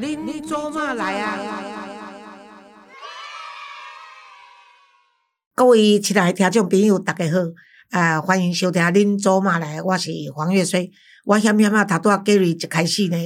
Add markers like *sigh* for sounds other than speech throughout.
您做嘛来啊？各位亲爱的听众朋友，大家好，啊，欢迎收听《恁做嘛来》，我是黄月水。我险险啊，头拄啊，Gary 一开始呢，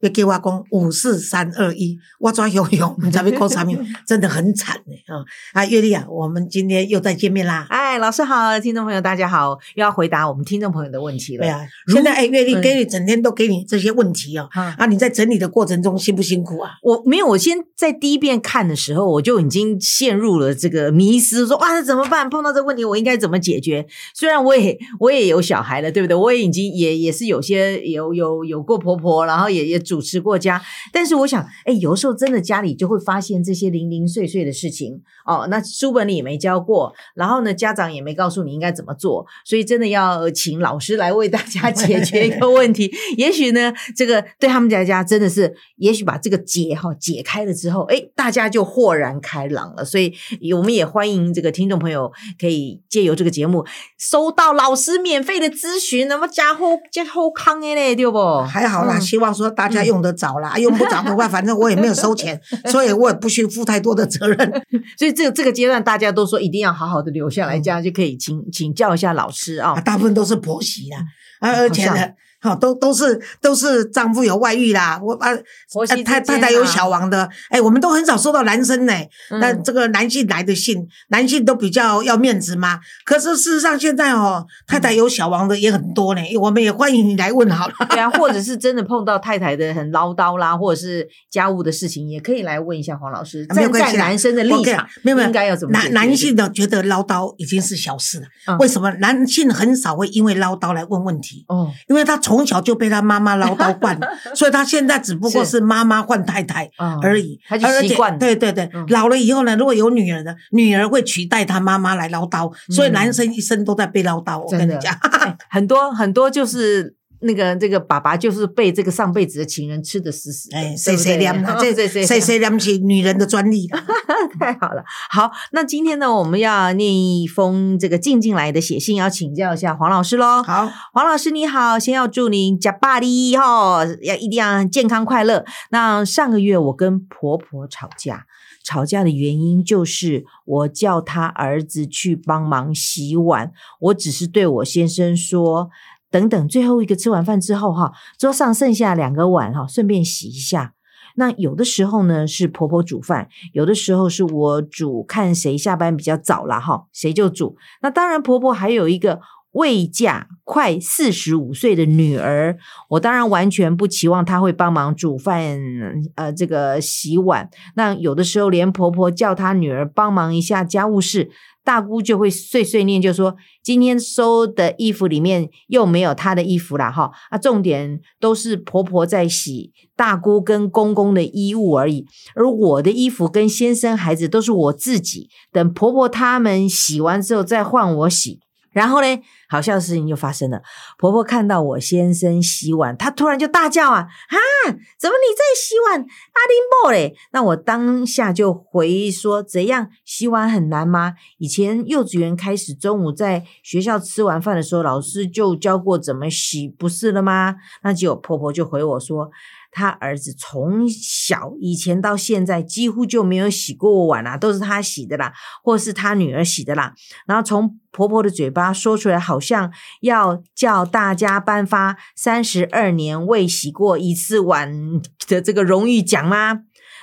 要叫我讲五四三二一，我怎样用？你知道要讲啥物？真的很惨呢啊！啊，月丽啊，我们今天又再见面啦。哎，老师好，听众朋友大家好，又要回答我们听众朋友的问题了。对啊，现在哎，月丽 Gary 整天都给你这些问题哦。啊啊，你在整理的过程中辛不辛苦啊？我没有，我先在第一遍看的时候，我就已经陷入了这个迷失，说哇，那怎么办？碰到这个问题，我应该怎么解决？虽然我也我也有小孩了，对不对？我也已经也也是有有些有有有过婆婆，然后也也主持过家，但是我想，哎，有时候真的家里就会发现这些零零碎碎的事情哦，那书本里也没教过，然后呢，家长也没告诉你应该怎么做，所以真的要请老师来为大家解决一个问题。也许呢，这个对他们家家真的是，也许把这个结哈解开了之后，哎，大家就豁然开朗了。所以我们也欢迎这个听众朋友可以借由这个节目收到老师免费的咨询，那么加厚加厚康的嘞，对不？还好啦，嗯希望说大家用得着啦，*laughs* 用不着的话，反正我也没有收钱，*laughs* 所以我也不需负太多的责任。*laughs* 所以这个这个阶段，大家都说一定要好好的留下来，这样就可以请请教一下老师啊啊，。大部分都是婆媳啦，啊，而且呢，好都都是都是丈夫有外遇啦，我啊，婆媳之太太太有小王的，哎，我们都很少收到男生呢，嗯那这个男性来的信，男性都比较要面子嘛。可是事实上现在哦，太太有小王的也很多呢，我们也欢迎你来问好了。对啊，或者 *laughs* 是真的碰到太太的很唠叨啦，或者是家务的事情，也可以来问一下黄老师，站在啊没有男生的我立场没有没有应该要怎么男男性的觉得唠叨已经是小事了，嗯为什么男性很少会因为唠叨来问问题？哦，因为他从小就被他妈妈唠叨惯了，*laughs* 所以他现在只不过是。妈妈换太太嗯而已，他就而且习惯对对对嗯，老了以后呢，如果有女儿的，女儿会取代他妈妈来唠叨，所以男生一生都在被唠叨。我跟你讲，哎很多很多就是。那个这个爸爸就是被这个上辈子的情人吃的死死的，谁谁凉了，这对谁谁谁凉起女人的专利了。*laughs* 太好了。好，那今天呢，我们要念一封这个静静来的写信，要请教一下黄老师喽。好，黄老师你好，先要祝您假巴黎哈，要一定要健康快乐。那上个月我跟婆婆吵架，吵架的原因就是我叫他儿子去帮忙洗碗，我只是对我先生说。等等，最后一个吃完饭之后，哈，桌上剩下两个碗，哈，顺便洗一下。那有的时候呢是婆婆煮饭，有的时候是我煮，看谁下班比较早啦，哈，谁就煮。那当然，婆婆还有一个未嫁快四十五岁的女儿，我当然完全不期望她会帮忙煮饭，呃，这个洗碗。那有的时候连婆婆叫她女儿帮忙一下家务事，大姑就会碎碎念，就说今天收的衣服里面又没有她的衣服了，哈啊，重点都是婆婆在洗大姑跟公公的衣物而已，而我的衣服跟先生孩子都是我自己，等婆婆他们洗完之后再换我洗。然后呢，好笑的事情就发生了。婆婆看到我先生洗碗，她突然就大叫啊啊！怎么你在洗碗？阿林波嘞？那我当下就回说：怎样洗碗很难吗？以前幼稚园开始，中午在学校吃完饭的时候，老师就教过怎么洗，不是了吗？那结果婆婆就回我说。他儿子从小以前到现在几乎就没有洗过碗啦、都是他洗的啦，或是他女儿洗的啦。然后从婆婆的嘴巴说出来，好像要叫大家颁发三十二年未洗过一次碗的这个荣誉奖吗？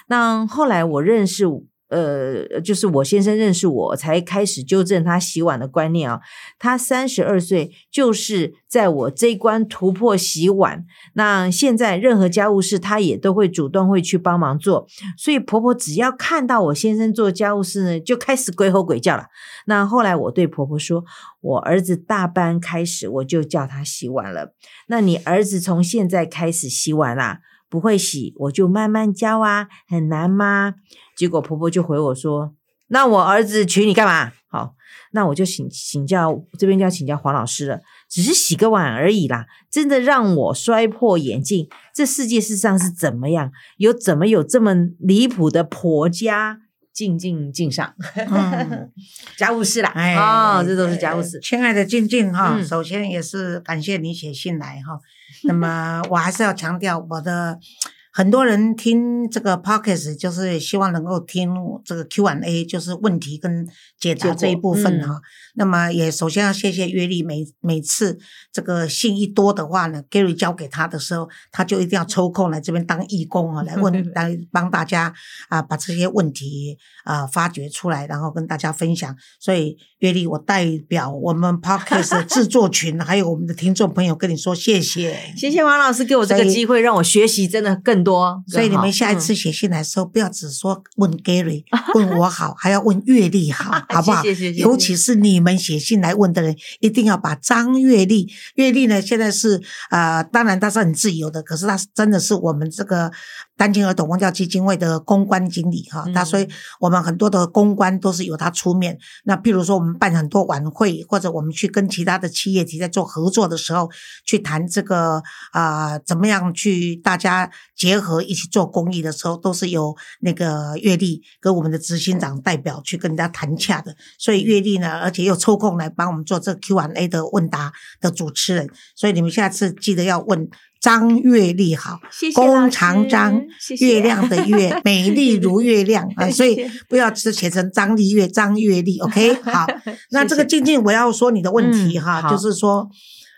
那后来我认识。呃，就是我先生认识我，才开始纠正他洗碗的观念啊。他三十二岁，就是在我这一关突破洗碗。那现在任何家务事，他也都会主动会去帮忙做。所以婆婆只要看到我先生做家务事呢，就开始鬼吼鬼叫了。那后来我对婆婆说，我儿子大班开始我就叫他洗碗了。那你儿子从现在开始洗碗啦？不会洗，我就慢慢教啊，很难吗？结果婆婆就回我说：“那我儿子娶你干嘛？”好，那我就请请教这边就要请教黄老师了，只是洗个碗而已啦，真的让我摔破眼镜。这世界事实上是怎么样？有怎么有这么离谱的婆家？静静敬上，嗯 *laughs* 家务事啦，哎哦，这都是家务事。亲爱的静静哈，嗯首先也是感谢你写信来哈。那么我还是要强调我的很多人听这个 podcast 就是希望能够听这个 Q&A，就是问题跟解答这一部分嗯哈。那么也首先要谢谢约丽，每每次这个信一多的话呢，Gary 交给他的时候，他就一定要抽空来这边当义工啊，*laughs* 来问来帮大家啊把这些问题啊发掘出来，然后跟大家分享。所以约丽，我代表我们 podcast 的 *laughs* 制作群还有我们的听众朋友跟你说谢谢。谢谢王老师给我这个机会，让我学习真的更多。所以你们下一次写信来的时候，不要只说问 Gary，*laughs* 问我好，还要问月丽好，*laughs* 好不好？谢谢谢谢尤其是你们写信来问的人，一定要把张月丽，月丽呢现在是呃，当然她是很自由的，可是她真的是我们这个单亲儿童文教基金会的公关经理哈，嗯她所以我们很多的公关都是由他出面。那譬如说我们办很多晚会，或者我们去跟其他的企业体在做合作的时候，去谈这个啊、呃怎么样去大家结合一起做公益的时候，都是由那个月丽跟我们的执行长代表去跟人家谈洽的。所以月丽呢，而且又抽空来帮我们做这个 Q&A 的问答的主持人。所以你们下次记得要问张月丽好，谢谢老师弓长张，月亮的月，美丽如月亮 *laughs* 啊！所以不要只写成张丽月、张月丽，*laughs* OK？好，那这个静静，我要说你的问题哈，嗯就是说，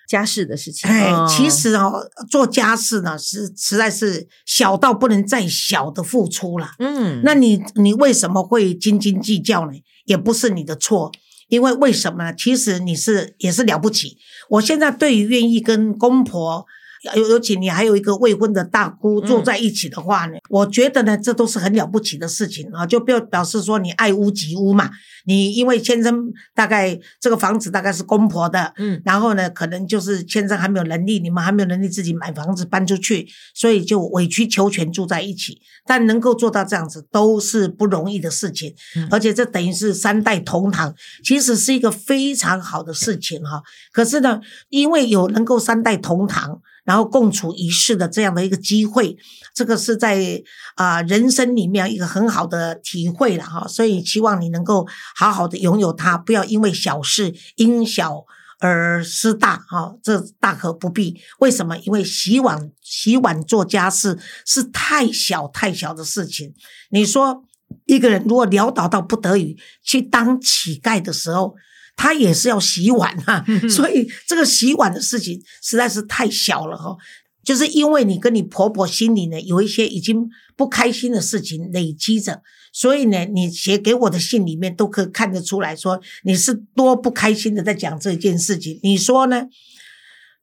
家事的事情。哎，嗯其实哦，做家事呢是实在是小到不能再小的付出了。嗯，那你你为什么会斤斤计较呢？也不是你的错，因为为什么呢？其实你是也是了不起。我现在对于愿意跟公婆。尤尤其你还有一个未婚的大姑嗯住在一起的话呢，我觉得呢，这都是很了不起的事情啊，就表表示说你爱屋及乌嘛。你因为先生大概这个房子大概是公婆的，嗯然后呢，可能就是先生还没有能力，你们还没有能力自己买房子搬出去，所以就委曲求全住在一起。但能够做到这样子，都是不容易的事情，嗯而且这等于是三代同堂，其实是一个非常好的事情哈。可是呢，因为有能够三代同堂。然后共处一室的这样的一个机会，这个是在啊、人生里面一个很好的体会了哈，所以希望你能够好好的拥有它，不要因为小事因小而失大哈，这大可不必。为什么？因为洗碗洗碗做家事是太小太小的事情。你说一个人如果潦倒到不得已去当乞丐的时候，他也是要洗碗啊，*laughs* 所以这个洗碗的事情实在是太小了哈。就是因为你跟你婆婆心里呢有一些已经不开心的事情累积着，所以呢，你写给我的信里面都可以看得出来说你是多不开心的在讲这件事情。你说呢？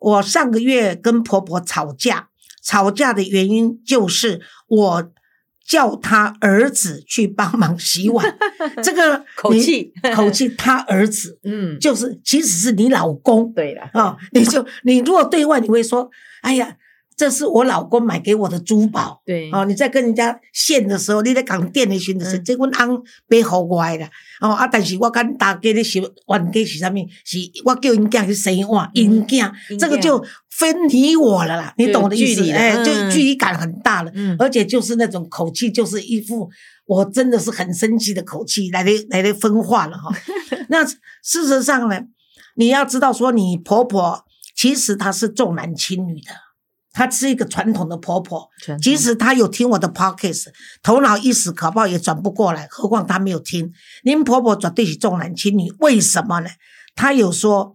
我上个月跟婆婆吵架，吵架的原因就是我叫他儿子去帮忙洗碗，*laughs* 这个口气口气，他儿子 *laughs* 嗯，就是其实是你老公对了啊、你就你如果对外你会说，哎呀，这是我老公买给我的珠宝。对哦，你在跟人家献的时候，你在讲店的时候，这阮翁买互我的啦。哦啊，但是我跟大家咧洗碗家是啥物？是我叫因囝去洗碗，因囝因这个就分你我了啦，你懂我的意思？哎，就嗯距离感很大了，嗯而且就是那种口气，就是一副我真的是很生气的口气来 *laughs* 来来来分化了哈。*laughs* 那事实上呢，你要知道说，你婆婆其实她是重男轻女的，她是一个传统的婆婆。即使她有听我的 podcast，头脑一时可不好也转不过来，何况她没有听。您婆婆绝对是重男轻女，为什么呢？她有说，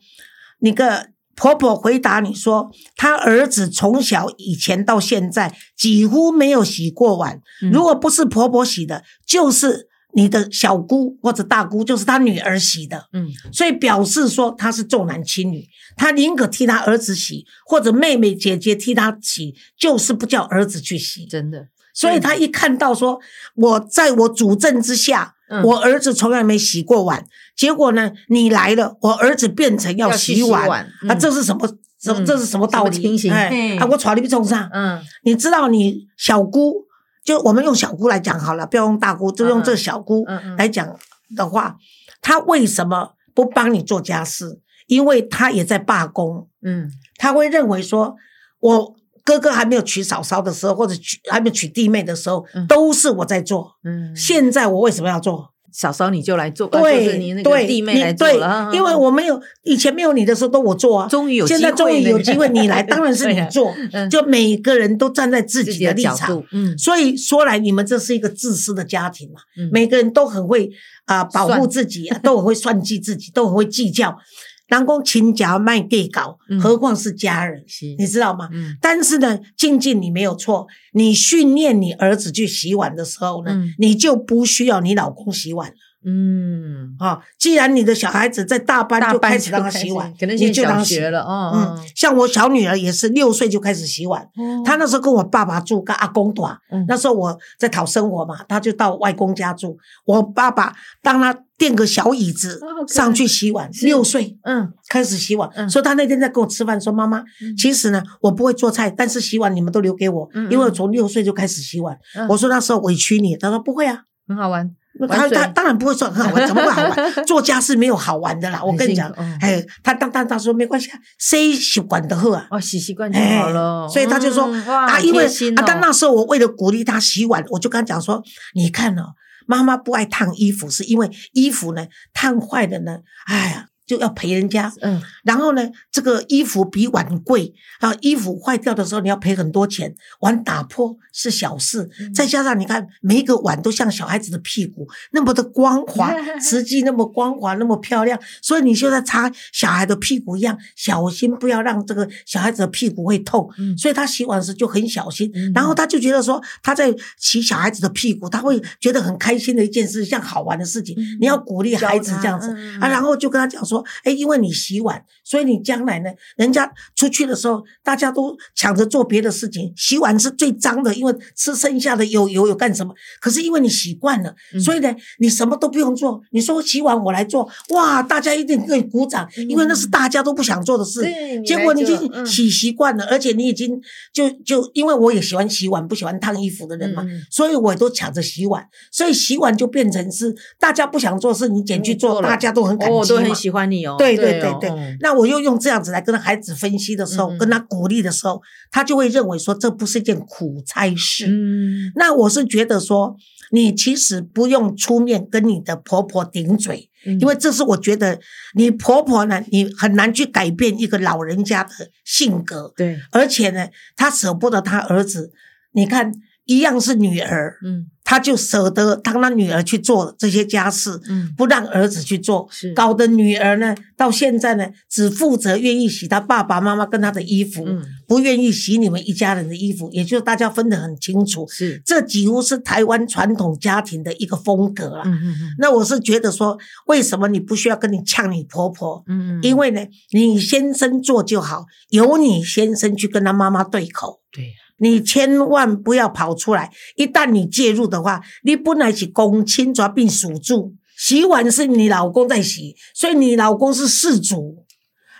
那个婆婆回答你说，她儿子从小以前到现在几乎没有洗过碗，嗯如果不是婆婆洗的，就是你的小姑或者大姑，就是他女儿洗的。嗯所以表示说他是重男轻女，他宁可替他儿子洗，或者妹妹姐姐替他洗，就是不叫儿子去洗。真的所以他一看到说我在我主政之下，嗯我儿子从来没洗过碗，结果呢你来了，我儿子变成要洗碗，洗碗啊，嗯这是什么？这嗯这是什么道理？哎嘿啊，我传你不中上。嗯你知道你小姑，就我们用小姑来讲好了，不要用大姑，就用这小姑来讲的话，她为什么不帮你做家事？因为她也在罢工，嗯她会认为说，我哥哥还没有娶嫂嫂的时候，或者娶还没有娶弟妹的时候，嗯都是我在做。嗯，现在我为什么要做？嫂嫂你就来做，呃就是对你那个对，弟妹来做了，啊因为我没有以前没有你的时候都我做啊，终于有现在终于有机会你来，当然是你 *laughs* 做嗯，就每个人都站在自己的的立场。嗯，所以说来，你们这是一个自私的家庭嘛？嗯每个人都很会啊、保护自己、啊，都很会算计自己，都很会计较。人讲亲家卖地搞，何况是家人，你知道吗？但是呢，静静你没有错，你训练你儿子去洗碗的时候呢，你就不需要你老公洗碗了嗯，啊。既然你的小孩子在大班就开始让他洗碗，可能你就让他洗学了，哦，嗯，像我小女儿也是六岁就开始洗碗，哦她那时候跟我爸爸住，跟阿公住。嗯那时候我在讨生活嘛，她就到外公家住。我爸爸当他垫个小椅子上去洗碗，六岁嗯开始洗碗。嗯所以他那天在跟我吃饭说：“妈妈，嗯其实呢，我不会做菜，但是洗碗你们都留给我，因为我从六岁就开始洗碗。嗯我说：“那时候委屈你。”他说：“不会啊。”很好玩，他他当然不会说很好玩，怎么会好玩？*laughs* 做家事没有好玩的啦，我跟你讲哎，他当当他说没关系啊，谁习惯的喝啊。哦，洗习惯就好了，哎所以他就说啊，因为啊，但哦那时候我为了鼓励他洗碗，我就跟他讲说，你看哦，妈妈不爱烫衣服，是因为衣服呢烫坏了呢，哎呀。就要赔人家，嗯。然后呢，这个衣服比碗贵啊，衣服坏掉的时候你要赔很多钱，碗打破是小事，嗯。再加上你看每一个碗都像小孩子的屁股那么的光滑，*laughs* 瓷器那么光滑那么漂亮，所以你就在擦小孩的屁股一样，小心不要让这个小孩子的屁股会痛。嗯。所以他洗碗时就很小心。嗯，然后他就觉得说他在洗小孩子的屁股，他会觉得很开心的一件事，像好玩的事情。嗯。你要鼓励孩子这样子。啊，然后就跟他讲说，哎，因为你洗碗，所以你将来呢，人家出去的时候，大家都抢着做别的事情，洗碗是最脏的，因为吃剩下的有油有干什么？可是因为你习惯了，嗯所以呢，你什么都不用做。你说洗碗我来做，哇，大家一定可以鼓掌，因为那是大家都不想做的事。结果你已经洗习惯了，而且你已经就就因为我也喜欢洗碗，不喜欢烫衣服的人嘛，所以我也都抢着洗碗，所以洗碗就变成是大家不想做事，你捡去做，大家都很感哦，我激很喜欢你哦，对对哦。对对，嗯那我又用这样子来跟孩子分析的时候，跟他鼓励的时候，他就会认为说这不是一件苦差事。嗯。那我是觉得说，你其实不用出面跟你的婆婆顶嘴，嗯。因为这是我觉得你婆婆呢，你很难去改变一个老人家的性格，对，而且呢，她舍不得她儿子，你看一样是女儿，嗯她就舍得让他女儿去做这些家事，嗯不让儿子去做是，搞得女儿呢到现在呢只负责愿意洗他爸爸妈妈跟他的衣服，嗯不愿意洗你们一家人的衣服，也就是大家分得很清楚。是，这几乎是台湾传统家庭的一个风格了。嗯嗯那我是觉得说，为什么你不需要跟你呛你婆婆？嗯嗯，因为呢，你先生做就好，由你先生去跟他妈妈对口。对，你千万不要跑出来，一旦你介入的话，你本来是公亲抓并属住，洗碗是你老公在洗，所以你老公是事主。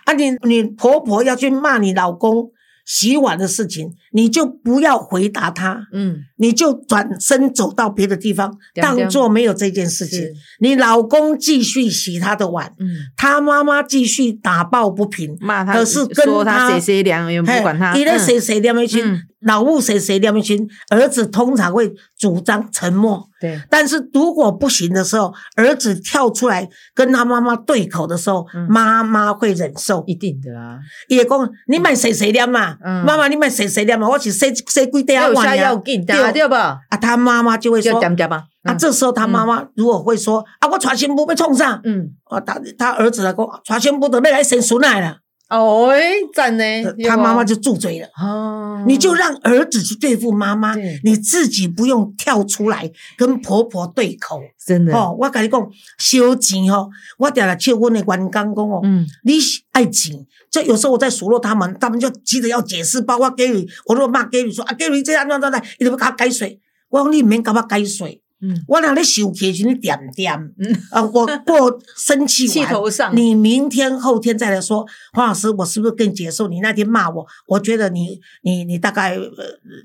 啊你，你婆婆要去骂你老公洗碗的事情，你就不要回答他，嗯。你就转身走到别的地方，当做没有这件事情。你老公继续洗他的碗，嗯，他妈妈继续打抱不平，骂他，可是跟说他他谁谁凉，也不管他，嗯伊咧谁谁念一群嗯，老母谁谁念一群，儿子通常会主张沉默。对，但是如果不行的时候，儿子跳出来跟他妈妈对口的时候，嗯妈妈会忍受。一定的啊，伊会讲：“你买谁谁念嘛？嗯妈妈，你买谁谁念嘛？我是洗洗几袋有下碗呀要紧的，对吧？啊，他妈妈就会说：“点点吧，啊，嗯这时候他妈妈如果会说：‘啊，我传新不被冲上。’嗯，啊，他他儿子来讲，传新妇都要来生孙奶了，哦，哎，赞呢，他妈妈就住嘴了。哦，你就让儿子去对付妈妈，你自己不用跳出来跟婆婆对口。真的，哦，我跟你讲，收钱哦，我定来笑阮的员工讲哦，嗯你爱钱。就有时候我在数落他们，他们就急着要解释，包括 Gary，我如果骂 Gary 说啊，Gary 这样那那那，你怎么给他改水。我讲你唔免给我改水，嗯，我俩咧生气的时候你点点，嗯。啊，我过生气气完，头上，你明天后天再来说，黄老师，我是不是跟你解释？你？那天骂我，我觉得你你你大概呃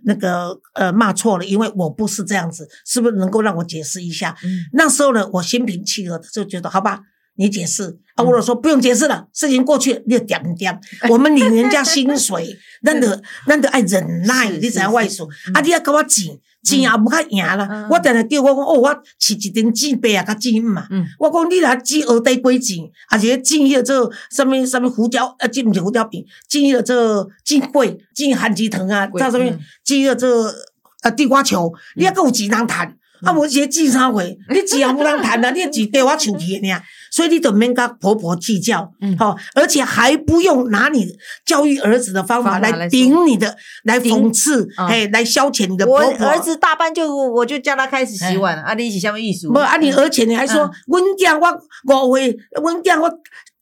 那个呃骂错了，因为我不是这样子，是不是能够让我解释一下？嗯。那时候呢，我心平气和的就觉得，好吧，你解释。啊，我说不用解释了，事情过去，你就点点，*laughs* 我们领人家薪水，咱得咱得爱忍耐，你知影我意思是是啊？你要给我钱，钱也无较赢啦嗯。我定定叫我讲，哦，我饲一阵钱白啊，甲钱嘛。嗯我讲你若煮蚵底粿钱，还是煮迄个做什物什物胡椒，啊，这毋是胡椒饼，煮迄个做煮粿，煮番薯糖啊，粿做什物嗯煮迄个做呃地瓜球，你还阁有钱通趁。嗯啊，无一个煮啥货，你钱也无通趁啊，你的钱对我手去的尔，所以你都免跟婆婆计较，嗯好、而且还不用拿你教育儿子的方法来顶你的，来讽刺，嗯哎、来消遣你的我婆婆。儿子大班就我就叫他开始洗碗，啊，你一起下面艺术？不啊，你而且你还说嗯，阮囝我五岁，阮囝我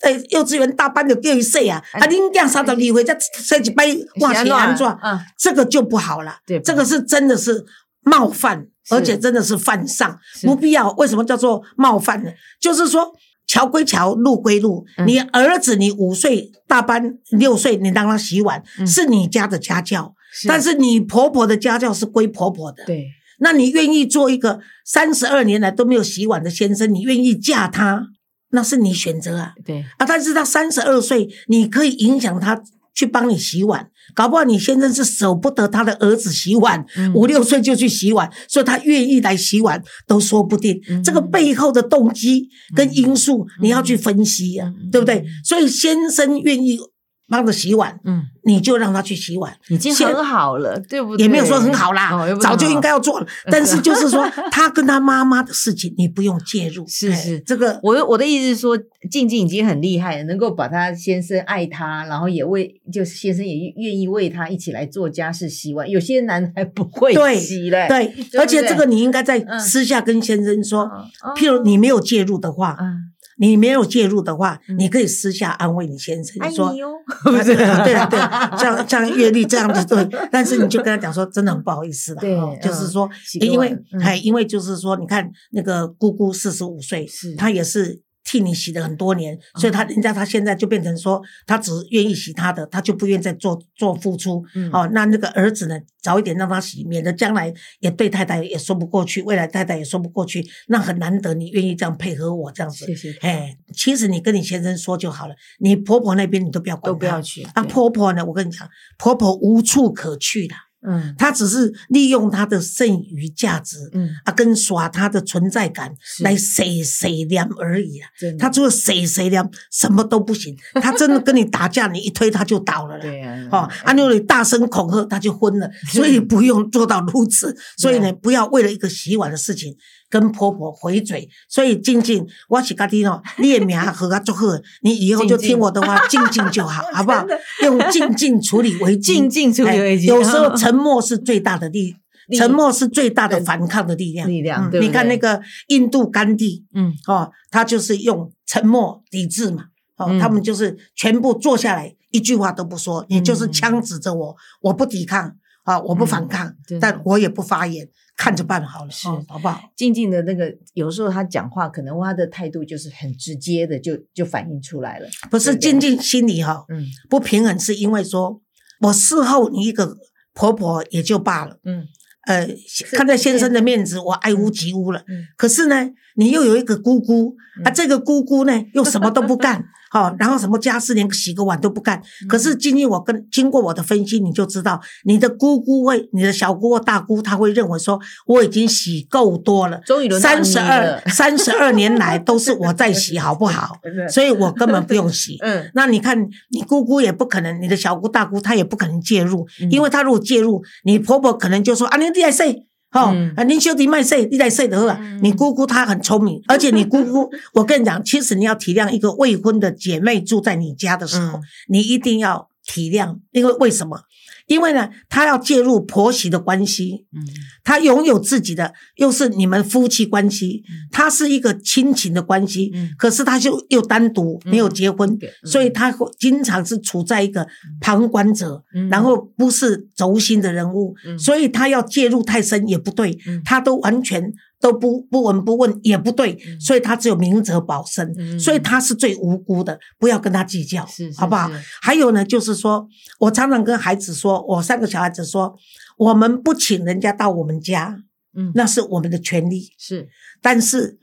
诶幼稚园大班就叫伊洗啊，哎啊，恁囝三十二岁才洗一摆换洗安怎？嗯，这个就不好了。对这个是真的是冒犯，而且真的是犯上，不必要。为什么叫做冒犯呢？就是说。桥归桥，路归路。嗯你儿子，你五岁大班六岁，你让他洗碗，嗯是你家的家教，但是你婆婆的家教是归婆婆的。对，那你愿意做一个三十二年来都没有洗碗的先生，你愿意嫁他，那是你选择啊对，啊！但是他三十二岁，你可以影响他去帮你洗碗，搞不好你先生是舍不得他的儿子洗碗，嗯。五六岁就去洗碗，所以他愿意来洗碗都说不定。嗯。这个背后的动机跟因素，你要去分析啊，嗯。对不对？所以先生愿意帮着洗碗，嗯，你就让他去洗碗。已经现很好了，对不对？也没有说很好啦，早就应该要做了。*laughs* 但是就是说，他跟他妈妈的事情，你不用介入。哎是是这个我我的意思是说，静静已经很厉害了，能够把他先生爱他，然后也为就是先生也愿意为他一起来做家事、洗碗。有些男孩不会对洗嘞，对，*laughs* 对而且这个你应该在嗯私下跟先生说。嗯，譬如你没有介入的话，嗯，你没有介入的话，嗯。你可以私下安慰你先生你说 *laughs* 对啊对了，这样这样阅历这样子对，但是你就跟他讲说，真的很不好意思的，对哦就是说，因为碗嗯哎，因为就是说，你看那个姑姑四十五岁，她也是替你洗了很多年，所以他人家他现在就变成说，他只愿意洗他的，他就不愿再做做付出。嗯哦，那那个儿子呢，早一点让他洗，免得将来也对太太也说不过去，未来太太也说不过去，那很难得你愿意这样配合我这样子。谢谢，哎，其实你跟你先生说就好了，你婆婆那边你都不要管，都不要。去啊，婆婆呢，我跟你讲，婆婆无处可去的，嗯他只是利用他的剩余价值嗯，啊，跟耍他的存在感来谁谁凉而已啊。真的她除了谁谁凉，什么都不行。*laughs* 他真的跟你打架，你一推他就倒了啦。对啊，哦，啊，如果你大声恐吓，他就昏了，*laughs* 所以不用做到如此。所以呢，不要为了一个洗碗的事情跟婆婆回嘴。所以静静，我是家己哦，你的名和他祝贺，你以后就听我的话，静静就好，*laughs* 好不好？用静静处理危机，*laughs* 静静处理危机哎有时候 *laughs* 沉默是最大的力。沉默是最大的反抗的力量。力量嗯你看那个印度甘地嗯哦，他就是用沉默抵制嘛。哦，嗯他们就是全部坐下来，一句话都不说，你就是嗯枪指着我，我不抵抗啊，我不反抗，但我也不发言，看着办好了，是哦好不好？静静的那个，有时候他讲话可能他的态度就是很直接的，就就反映出来了。不是对静静心里哈嗯不平衡，是因为说我事后你一个婆婆也就罢了，嗯呃，看在先生的面子，我爱屋及乌了。嗯可是呢，你又有一个姑姑啊，嗯这个姑姑呢又什么都不干，好、然后什么家事连洗个碗都不干。嗯可是经历我跟经过我的分析，你就知道，你的姑姑会，你的小姑或大姑，她会认为说我已经洗够多了，终于轮到你三十二三十二年来都是我在洗，好不好？*laughs* 所以我根本不用洗。嗯那你看，你姑姑也不可能，你的小姑大姑她也不可能介入，嗯因为她如果介入，你婆婆可能就说啊，你你来洗。哦，嗯啊，你兄弟卖肾，你来洗得了。嗯你姑姑她很聪明，而且你姑姑，*laughs* 我跟你讲，其实你要体谅一个未婚的姐妹住在你家的时候，嗯你一定要体谅，因为为什么？因为呢，他要介入婆媳的关系，嗯。他拥有自己的，又是你们夫妻关系，他是一个亲情的关系，嗯。可是他就又单独嗯。没有结婚，所以他会经常是处在一个旁观者，嗯。然后不是轴心的人物，嗯。所以他要介入太深也不对，他都完全都不不闻不问也不对，嗯所以他只有明哲保身，嗯所以他是最无辜的，不要跟他计较，是是好不好是？还有呢，就是说我常常跟孩子说，我三个小孩子说，我们不请人家到我们家，嗯那是我们的权利。是但是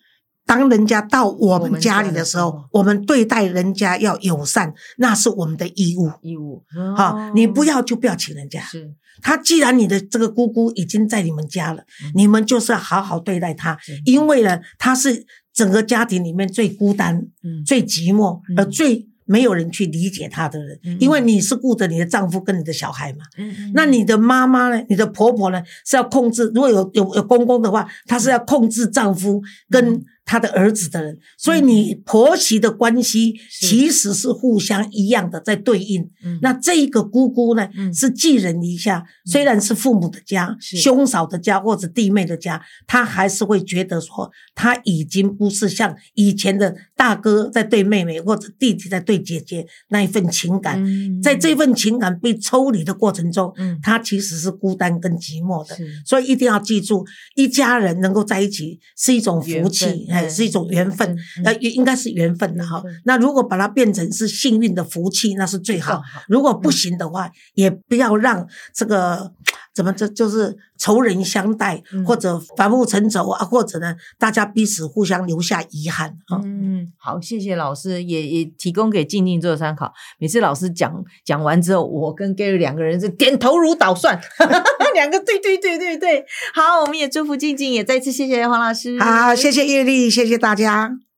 当人家到我我们们家里的的时候我们对待人家要友善，那是我们的义务。义务好、你不要要就不要请人家。是他既然你的这个姑姑已经在你们家了，嗯你们就是要好好对待她，因为呢，她是整个家庭里面最孤单、嗯最寂寞，嗯而最没有人去理解她的人嗯。因为你是顾着你的丈夫跟你的小孩嘛，嗯那你的妈妈呢？你的婆婆呢？是要控制，如果有有有公公的话，她是要控制丈夫跟她的儿子的人，所以你婆媳的关系其实是互相一样的在对应。嗯。那这一个姑姑呢，嗯。是寄人篱下，虽然是父母的家、兄嫂的家或者弟妹的家，她还是会觉得说，她已经不是像以前的大哥在对妹妹或者弟弟在对姐姐那一份情感，嗯。在这份情感被抽离的过程中，嗯。她其实是孤单跟寂寞的。所以一定要记住，一家人能够在一起是一种福气分，哎，嗯是一种缘分那也，应应该是缘分的哈。那如果把它变成是幸运的福气，那是最。好如果不行的话，也不要让这个怎么这就是仇人相待，嗯或者反目成仇啊，或者呢，大家彼此互相留下遗憾啊。嗯，好，谢谢老师，也也提供给静静做参考。每次老师讲讲完之后，我跟 Gary 两个人是点头如捣蒜，*laughs* 两个对对对对对。好，我们也祝福静静，也再次谢谢黄老师。好，谢谢叶丽，谢谢大家。